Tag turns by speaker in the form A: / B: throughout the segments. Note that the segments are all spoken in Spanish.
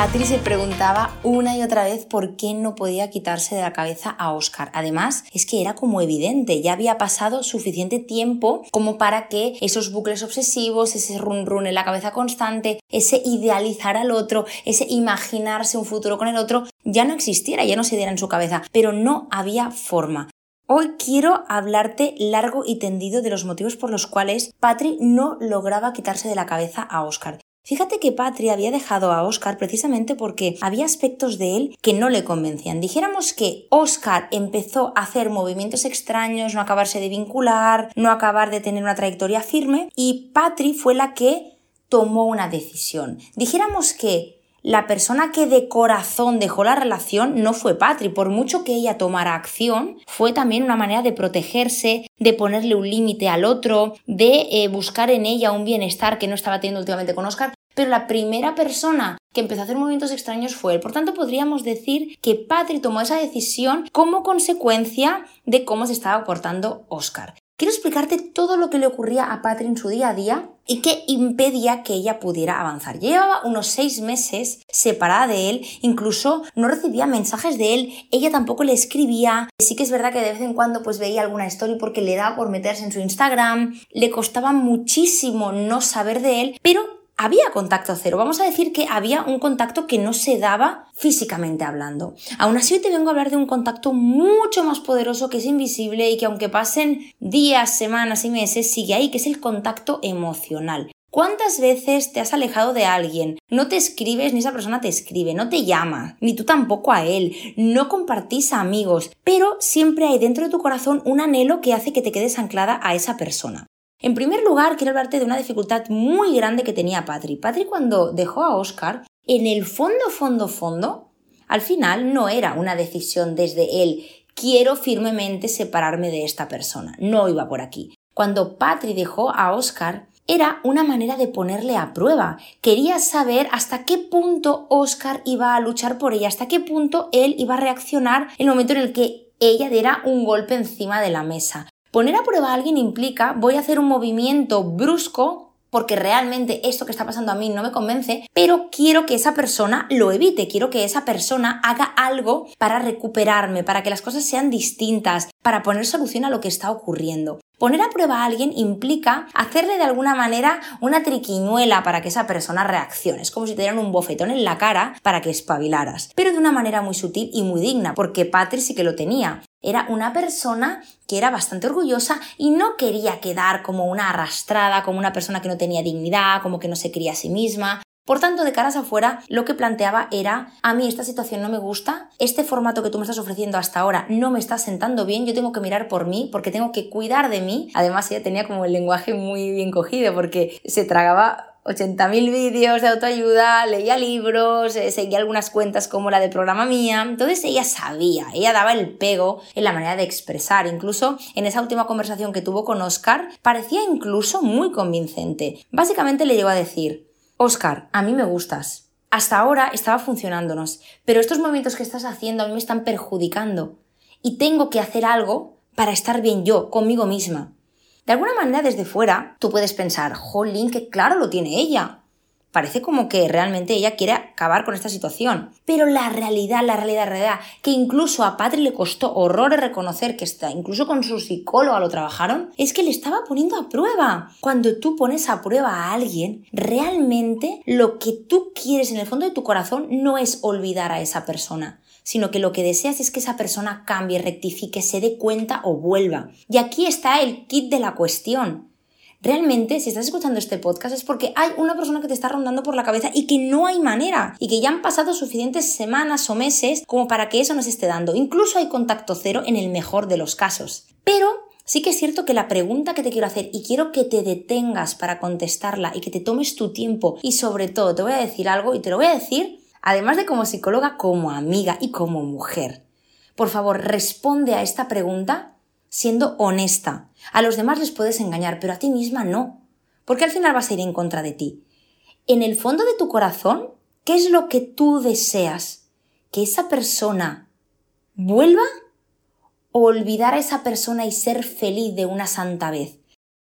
A: Patri se preguntaba una y otra vez por qué no podía quitarse de la cabeza a Oscar. Además, es que era como evidente, ya había pasado suficiente tiempo como para que esos bucles obsesivos, ese run run en la cabeza constante, ese idealizar al otro, ese imaginarse un futuro con el otro, ya no existiera, ya no se diera en su cabeza. Pero no había forma. Hoy quiero hablarte largo y tendido de los motivos por los cuales Patri no lograba quitarse de la cabeza a Oscar. Fíjate que Patri había dejado a Oscar precisamente porque había aspectos de él que no le convencían. Dijéramos que Oscar empezó a hacer movimientos extraños, no acabarse de vincular, no acabar de tener una trayectoria firme y Patri fue la que tomó una decisión. Dijéramos que la persona que de corazón dejó la relación no fue Patri, por mucho que ella tomara acción, fue también una manera de protegerse, de ponerle un límite al otro, de eh, buscar en ella un bienestar que no estaba teniendo últimamente con Oscar, pero la primera persona que empezó a hacer movimientos extraños fue él. Por tanto, podríamos decir que Patri tomó esa decisión como consecuencia de cómo se estaba portando Oscar. Quiero explicarte todo lo que le ocurría a Patri en su día a día y que impedía que ella pudiera avanzar. Llevaba unos seis meses separada de él, incluso no recibía mensajes de él, ella tampoco le escribía. Sí que es verdad que de vez en cuando pues veía alguna story porque le daba por meterse en su Instagram, le costaba muchísimo no saber de él, pero había contacto cero. Vamos a decir que había un contacto que no se daba físicamente hablando. Aún así hoy te vengo a hablar de un contacto mucho más poderoso que es invisible y que aunque pasen días, semanas y meses, sigue ahí, que es el contacto emocional. ¿Cuántas veces te has alejado de alguien? No te escribes ni esa persona te escribe, no te llama, ni tú tampoco a él, no compartís amigos, pero siempre hay dentro de tu corazón un anhelo que hace que te quedes anclada a esa persona. En primer lugar, quiero hablarte de una dificultad muy grande que tenía Patri. Patri cuando dejó a Oscar, en el fondo, fondo, fondo, al final no era una decisión desde él, quiero firmemente separarme de esta persona. No iba por aquí. Cuando Patri dejó a Oscar, era una manera de ponerle a prueba. Quería saber hasta qué punto Oscar iba a luchar por ella, hasta qué punto él iba a reaccionar en el momento en el que ella diera un golpe encima de la mesa. Poner a prueba a alguien implica voy a hacer un movimiento brusco porque realmente esto que está pasando a mí no me convence, pero quiero que esa persona lo evite, quiero que esa persona haga algo para recuperarme, para que las cosas sean distintas, para poner solución a lo que está ocurriendo. Poner a prueba a alguien implica hacerle de alguna manera una triquiñuela para que esa persona reaccione. Es como si te dieran un bofetón en la cara para que espabilaras, pero de una manera muy sutil y muy digna, porque Patrick sí que lo tenía. Era una persona que era bastante orgullosa y no quería quedar como una arrastrada, como una persona que no tenía dignidad, como que no se quería a sí misma. Por tanto, de caras afuera, lo que planteaba era, a mí esta situación no me gusta, este formato que tú me estás ofreciendo hasta ahora no me está sentando bien, yo tengo que mirar por mí, porque tengo que cuidar de mí. Además, ella tenía como el lenguaje muy bien cogido, porque se tragaba 80.000 vídeos de autoayuda, leía libros, eh, seguía algunas cuentas como la de programa mía. Entonces ella sabía, ella daba el pego en la manera de expresar. Incluso en esa última conversación que tuvo con Oscar, parecía incluso muy convincente. Básicamente le llegó a decir, Oscar, a mí me gustas. Hasta ahora estaba funcionándonos, pero estos movimientos que estás haciendo a mí me están perjudicando. Y tengo que hacer algo para estar bien yo, conmigo misma. De alguna manera desde fuera tú puedes pensar, jolín, que claro lo tiene ella. Parece como que realmente ella quiere acabar con esta situación. Pero la realidad, la realidad, la realidad, que incluso a Patri le costó horrores reconocer que está, incluso con su psicóloga lo trabajaron, es que le estaba poniendo a prueba. Cuando tú pones a prueba a alguien, realmente lo que tú quieres en el fondo de tu corazón no es olvidar a esa persona sino que lo que deseas es que esa persona cambie, rectifique, se dé cuenta o vuelva. Y aquí está el kit de la cuestión. Realmente, si estás escuchando este podcast es porque hay una persona que te está rondando por la cabeza y que no hay manera y que ya han pasado suficientes semanas o meses como para que eso nos esté dando. Incluso hay contacto cero en el mejor de los casos. Pero sí que es cierto que la pregunta que te quiero hacer y quiero que te detengas para contestarla y que te tomes tu tiempo y sobre todo te voy a decir algo y te lo voy a decir además de como psicóloga, como amiga y como mujer. Por favor, responde a esta pregunta siendo honesta. A los demás les puedes engañar, pero a ti misma no, porque al final vas a ir en contra de ti. En el fondo de tu corazón, ¿qué es lo que tú deseas? ¿Que esa persona vuelva o olvidar a esa persona y ser feliz de una santa vez?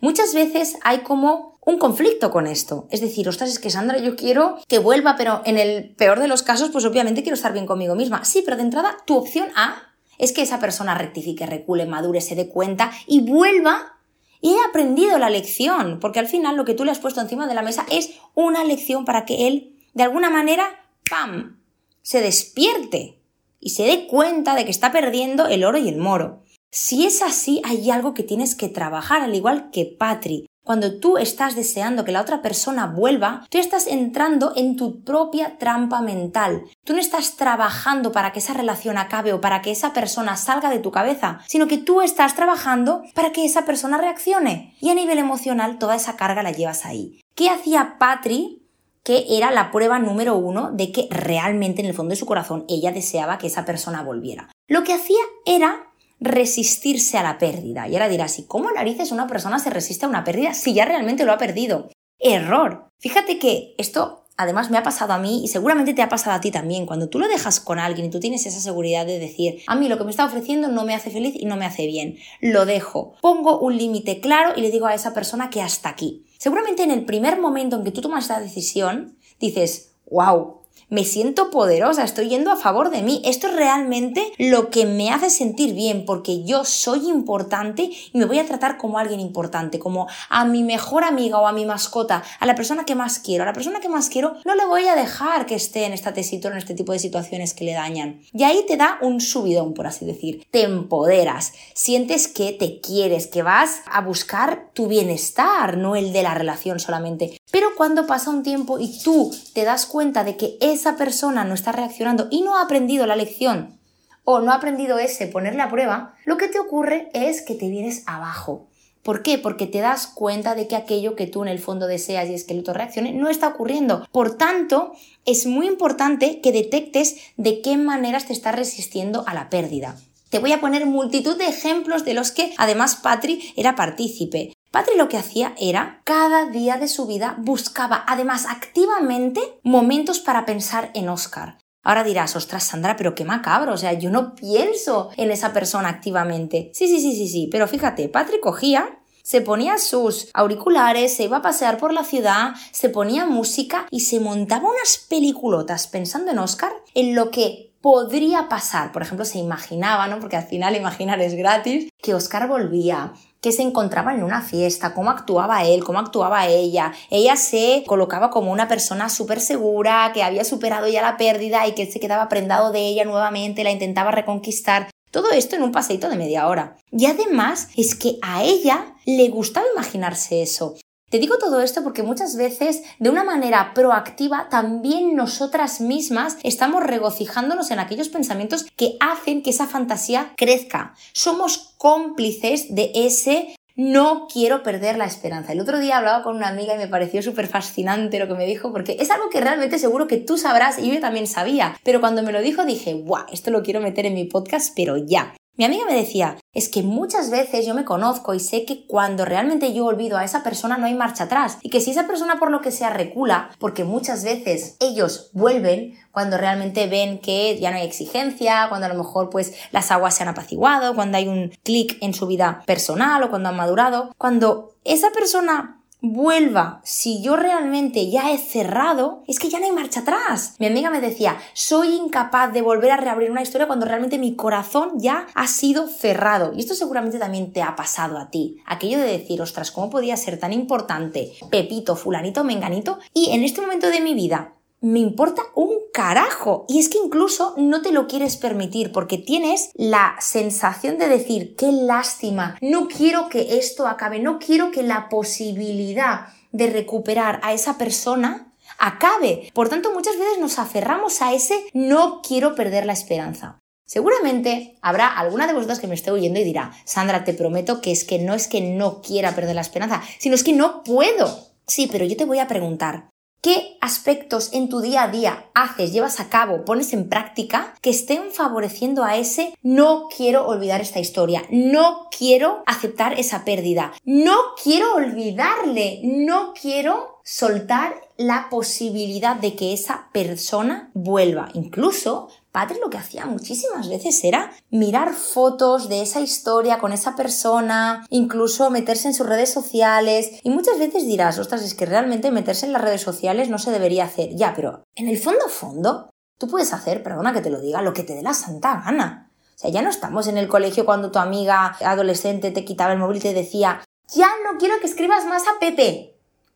A: Muchas veces hay como un conflicto con esto. Es decir, ostras, es que Sandra, yo quiero que vuelva, pero en el peor de los casos, pues obviamente quiero estar bien conmigo misma. Sí, pero de entrada, tu opción A es que esa persona rectifique, recule, madure, se dé cuenta y vuelva y he aprendido la lección, porque al final lo que tú le has puesto encima de la mesa es una lección para que él, de alguna manera, ¡pam!, se despierte y se dé cuenta de que está perdiendo el oro y el moro. Si es así, hay algo que tienes que trabajar, al igual que Patri. Cuando tú estás deseando que la otra persona vuelva, tú estás entrando en tu propia trampa mental. Tú no estás trabajando para que esa relación acabe o para que esa persona salga de tu cabeza, sino que tú estás trabajando para que esa persona reaccione. Y a nivel emocional toda esa carga la llevas ahí. ¿Qué hacía Patri? que era la prueba número uno de que realmente en el fondo de su corazón ella deseaba que esa persona volviera. Lo que hacía era resistirse a la pérdida. Y ahora dirás, ¿y cómo narices una persona se resiste a una pérdida si ya realmente lo ha perdido? Error. Fíjate que esto además me ha pasado a mí y seguramente te ha pasado a ti también. Cuando tú lo dejas con alguien y tú tienes esa seguridad de decir, a mí lo que me está ofreciendo no me hace feliz y no me hace bien, lo dejo. Pongo un límite claro y le digo a esa persona que hasta aquí. Seguramente en el primer momento en que tú tomas esa decisión, dices, wow, me siento poderosa, estoy yendo a favor de mí. Esto es realmente lo que me hace sentir bien, porque yo soy importante y me voy a tratar como alguien importante, como a mi mejor amiga o a mi mascota, a la persona que más quiero. A la persona que más quiero no le voy a dejar que esté en esta tesitura, en este tipo de situaciones que le dañan. Y ahí te da un subidón, por así decir. Te empoderas, sientes que te quieres, que vas a buscar tu bienestar, no el de la relación solamente. Pero cuando pasa un tiempo y tú te das cuenta de que esa persona no está reaccionando y no ha aprendido la lección o no ha aprendido ese ponerle a prueba, lo que te ocurre es que te vienes abajo. ¿Por qué? Porque te das cuenta de que aquello que tú en el fondo deseas y es que el otro reaccione no está ocurriendo. Por tanto, es muy importante que detectes de qué maneras te estás resistiendo a la pérdida. Te voy a poner multitud de ejemplos de los que además Patri era partícipe. Patri lo que hacía era, cada día de su vida buscaba además activamente momentos para pensar en Oscar. Ahora dirás, ostras, Sandra, pero qué macabro, o sea, yo no pienso en esa persona activamente. Sí, sí, sí, sí, sí, pero fíjate, Patri cogía, se ponía sus auriculares, se iba a pasear por la ciudad, se ponía música y se montaba unas peliculotas pensando en Oscar, en lo que podría pasar. Por ejemplo, se imaginaba, ¿no? Porque al final imaginar es gratis, que Oscar volvía, que se encontraba en una fiesta, cómo actuaba él, cómo actuaba ella. Ella se colocaba como una persona súper segura, que había superado ya la pérdida y que se quedaba prendado de ella nuevamente, la intentaba reconquistar. Todo esto en un paseito de media hora. Y además es que a ella le gustaba imaginarse eso. Te digo todo esto porque muchas veces, de una manera proactiva, también nosotras mismas estamos regocijándonos en aquellos pensamientos que hacen que esa fantasía crezca. Somos cómplices de ese no quiero perder la esperanza. El otro día hablaba con una amiga y me pareció súper fascinante lo que me dijo porque es algo que realmente seguro que tú sabrás y yo también sabía. Pero cuando me lo dijo dije, guau, esto lo quiero meter en mi podcast, pero ya. Mi amiga me decía, es que muchas veces yo me conozco y sé que cuando realmente yo olvido a esa persona no hay marcha atrás y que si esa persona por lo que sea recula, porque muchas veces ellos vuelven cuando realmente ven que ya no hay exigencia, cuando a lo mejor pues las aguas se han apaciguado, cuando hay un clic en su vida personal o cuando han madurado, cuando esa persona vuelva, si yo realmente ya he cerrado, es que ya no hay marcha atrás. Mi amiga me decía, soy incapaz de volver a reabrir una historia cuando realmente mi corazón ya ha sido cerrado. Y esto seguramente también te ha pasado a ti. Aquello de decir, ostras, ¿cómo podía ser tan importante Pepito, fulanito, menganito? Y en este momento de mi vida me importa un carajo. Y es que incluso no te lo quieres permitir porque tienes la sensación de decir, qué lástima, no quiero que esto acabe, no quiero que la posibilidad de recuperar a esa persona acabe. Por tanto, muchas veces nos aferramos a ese no quiero perder la esperanza. Seguramente habrá alguna de vosotras que me esté oyendo y dirá, Sandra, te prometo que es que no es que no quiera perder la esperanza, sino es que no puedo. Sí, pero yo te voy a preguntar, ¿Qué aspectos en tu día a día haces, llevas a cabo, pones en práctica que estén favoreciendo a ese no quiero olvidar esta historia, no quiero aceptar esa pérdida, no quiero olvidarle, no quiero soltar la posibilidad de que esa persona vuelva. Incluso Padre lo que hacía muchísimas veces era mirar fotos de esa historia con esa persona, incluso meterse en sus redes sociales. Y muchas veces dirás, ostras, es que realmente meterse en las redes sociales no se debería hacer. Ya, pero en el fondo, fondo, tú puedes hacer, perdona que te lo diga, lo que te dé la santa gana. O sea, ya no estamos en el colegio cuando tu amiga adolescente te quitaba el móvil y te decía, ya no quiero que escribas más a Pepe.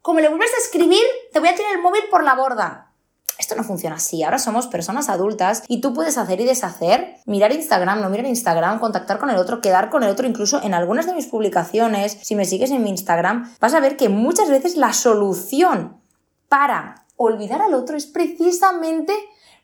A: Como le vuelves a escribir, te voy a tirar el móvil por la borda. Esto no funciona así. Ahora somos personas adultas y tú puedes hacer y deshacer, mirar Instagram, no mirar Instagram, contactar con el otro, quedar con el otro. Incluso en algunas de mis publicaciones, si me sigues en mi Instagram, vas a ver que muchas veces la solución para olvidar al otro es precisamente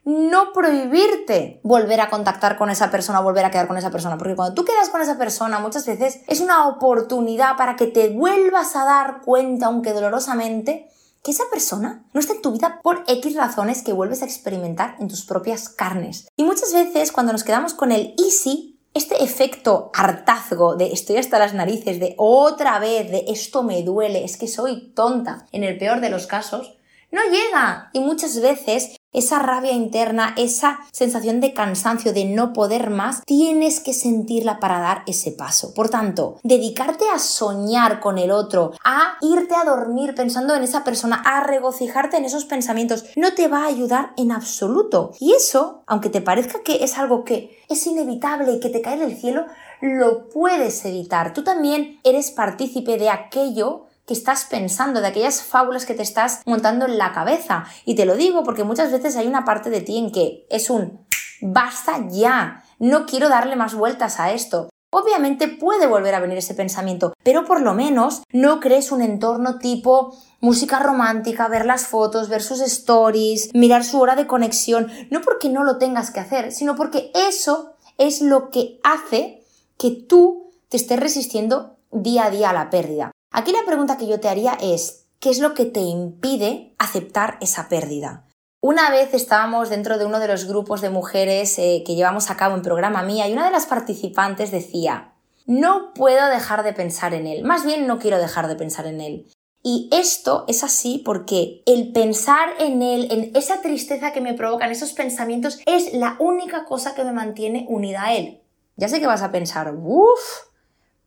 A: no prohibirte volver a contactar con esa persona, volver a quedar con esa persona, porque cuando tú quedas con esa persona muchas veces es una oportunidad para que te vuelvas a dar cuenta, aunque dolorosamente, que esa persona no está en tu vida por X razones que vuelves a experimentar en tus propias carnes. Y muchas veces cuando nos quedamos con el easy, este efecto hartazgo de estoy hasta las narices, de otra vez, de esto me duele, es que soy tonta, en el peor de los casos, no llega. Y muchas veces esa rabia interna, esa sensación de cansancio, de no poder más, tienes que sentirla para dar ese paso. Por tanto, dedicarte a soñar con el otro, a irte a dormir pensando en esa persona, a regocijarte en esos pensamientos, no te va a ayudar en absoluto. Y eso, aunque te parezca que es algo que es inevitable y que te cae del cielo, lo puedes evitar. Tú también eres partícipe de aquello que estás pensando, de aquellas fábulas que te estás montando en la cabeza. Y te lo digo porque muchas veces hay una parte de ti en que es un basta ya, no quiero darle más vueltas a esto. Obviamente puede volver a venir ese pensamiento, pero por lo menos no crees un entorno tipo música romántica, ver las fotos, ver sus stories, mirar su hora de conexión, no porque no lo tengas que hacer, sino porque eso es lo que hace que tú te estés resistiendo día a día a la pérdida. Aquí la pregunta que yo te haría es, ¿qué es lo que te impide aceptar esa pérdida? Una vez estábamos dentro de uno de los grupos de mujeres eh, que llevamos a cabo en programa mía y una de las participantes decía, no puedo dejar de pensar en él, más bien no quiero dejar de pensar en él. Y esto es así porque el pensar en él, en esa tristeza que me provocan esos pensamientos, es la única cosa que me mantiene unida a él. Ya sé que vas a pensar, uff,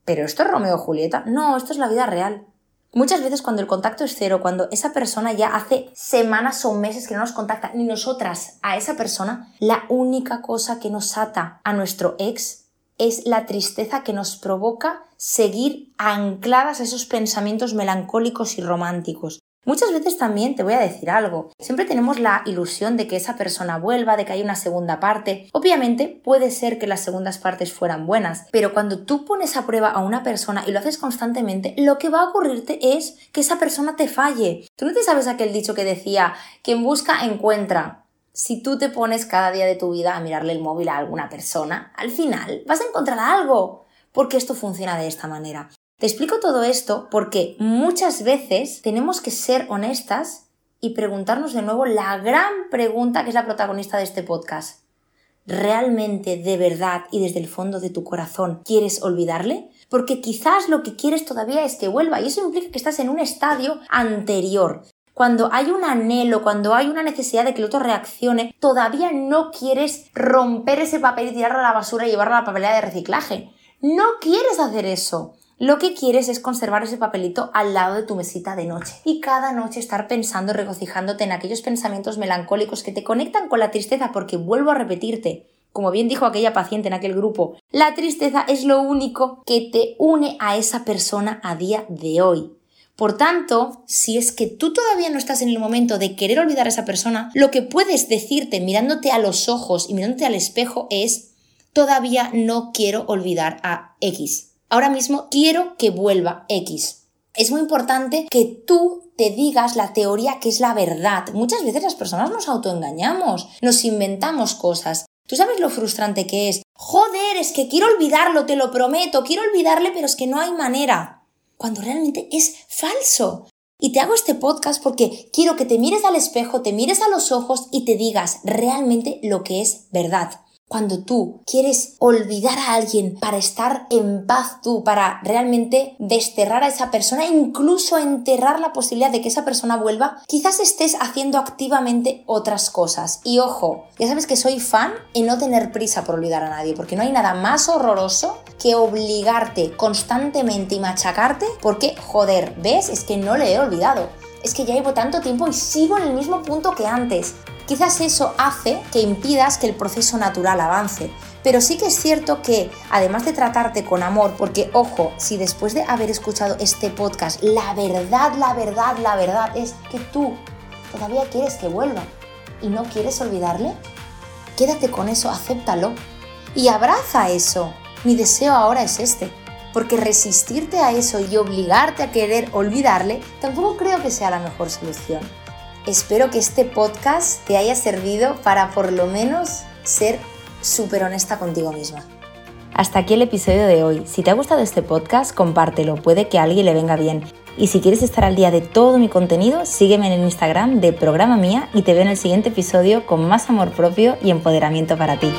A: ¿Pero esto es Romeo o Julieta? No, esto es la vida real. Muchas veces cuando el contacto es cero, cuando esa persona ya hace semanas o meses que no nos contacta, ni nosotras a esa persona, la única cosa que nos ata a nuestro ex es la tristeza que nos provoca seguir ancladas a esos pensamientos melancólicos y románticos. Muchas veces también te voy a decir algo. Siempre tenemos la ilusión de que esa persona vuelva, de que hay una segunda parte. Obviamente puede ser que las segundas partes fueran buenas, pero cuando tú pones a prueba a una persona y lo haces constantemente, lo que va a ocurrirte es que esa persona te falle. Tú no te sabes aquel dicho que decía, quien busca encuentra. Si tú te pones cada día de tu vida a mirarle el móvil a alguna persona, al final vas a encontrar algo porque esto funciona de esta manera. Te explico todo esto porque muchas veces tenemos que ser honestas y preguntarnos de nuevo la gran pregunta que es la protagonista de este podcast. ¿Realmente, de verdad y desde el fondo de tu corazón quieres olvidarle? Porque quizás lo que quieres todavía es que vuelva y eso implica que estás en un estadio anterior. Cuando hay un anhelo, cuando hay una necesidad de que el otro reaccione, todavía no quieres romper ese papel y tirarlo a la basura y llevarlo a la papelera de reciclaje. No quieres hacer eso. Lo que quieres es conservar ese papelito al lado de tu mesita de noche y cada noche estar pensando, regocijándote en aquellos pensamientos melancólicos que te conectan con la tristeza porque vuelvo a repetirte, como bien dijo aquella paciente en aquel grupo, la tristeza es lo único que te une a esa persona a día de hoy. Por tanto, si es que tú todavía no estás en el momento de querer olvidar a esa persona, lo que puedes decirte mirándote a los ojos y mirándote al espejo es todavía no quiero olvidar a X. Ahora mismo quiero que vuelva X. Es muy importante que tú te digas la teoría que es la verdad. Muchas veces las personas nos autoengañamos, nos inventamos cosas. ¿Tú sabes lo frustrante que es? Joder, es que quiero olvidarlo, te lo prometo, quiero olvidarle, pero es que no hay manera. Cuando realmente es falso. Y te hago este podcast porque quiero que te mires al espejo, te mires a los ojos y te digas realmente lo que es verdad. Cuando tú quieres olvidar a alguien para estar en paz tú, para realmente desterrar a esa persona, incluso enterrar la posibilidad de que esa persona vuelva, quizás estés haciendo activamente otras cosas. Y ojo, ya sabes que soy fan en no tener prisa por olvidar a nadie, porque no hay nada más horroroso que obligarte constantemente y machacarte porque, joder, ¿ves? Es que no le he olvidado. Es que ya llevo tanto tiempo y sigo en el mismo punto que antes. Quizás eso hace que impidas que el proceso natural avance. Pero sí que es cierto que, además de tratarte con amor, porque ojo, si después de haber escuchado este podcast, la verdad, la verdad, la verdad es que tú todavía quieres que vuelva y no quieres olvidarle, quédate con eso, acéptalo y abraza eso. Mi deseo ahora es este. Porque resistirte a eso y obligarte a querer olvidarle, tampoco creo que sea la mejor solución. Espero que este podcast te haya servido para por lo menos ser súper honesta contigo misma. Hasta aquí el episodio de hoy. Si te ha gustado este podcast, compártelo, puede que a alguien le venga bien. Y si quieres estar al día de todo mi contenido, sígueme en el Instagram de Programa Mía y te veo en el siguiente episodio con más amor propio y empoderamiento para ti.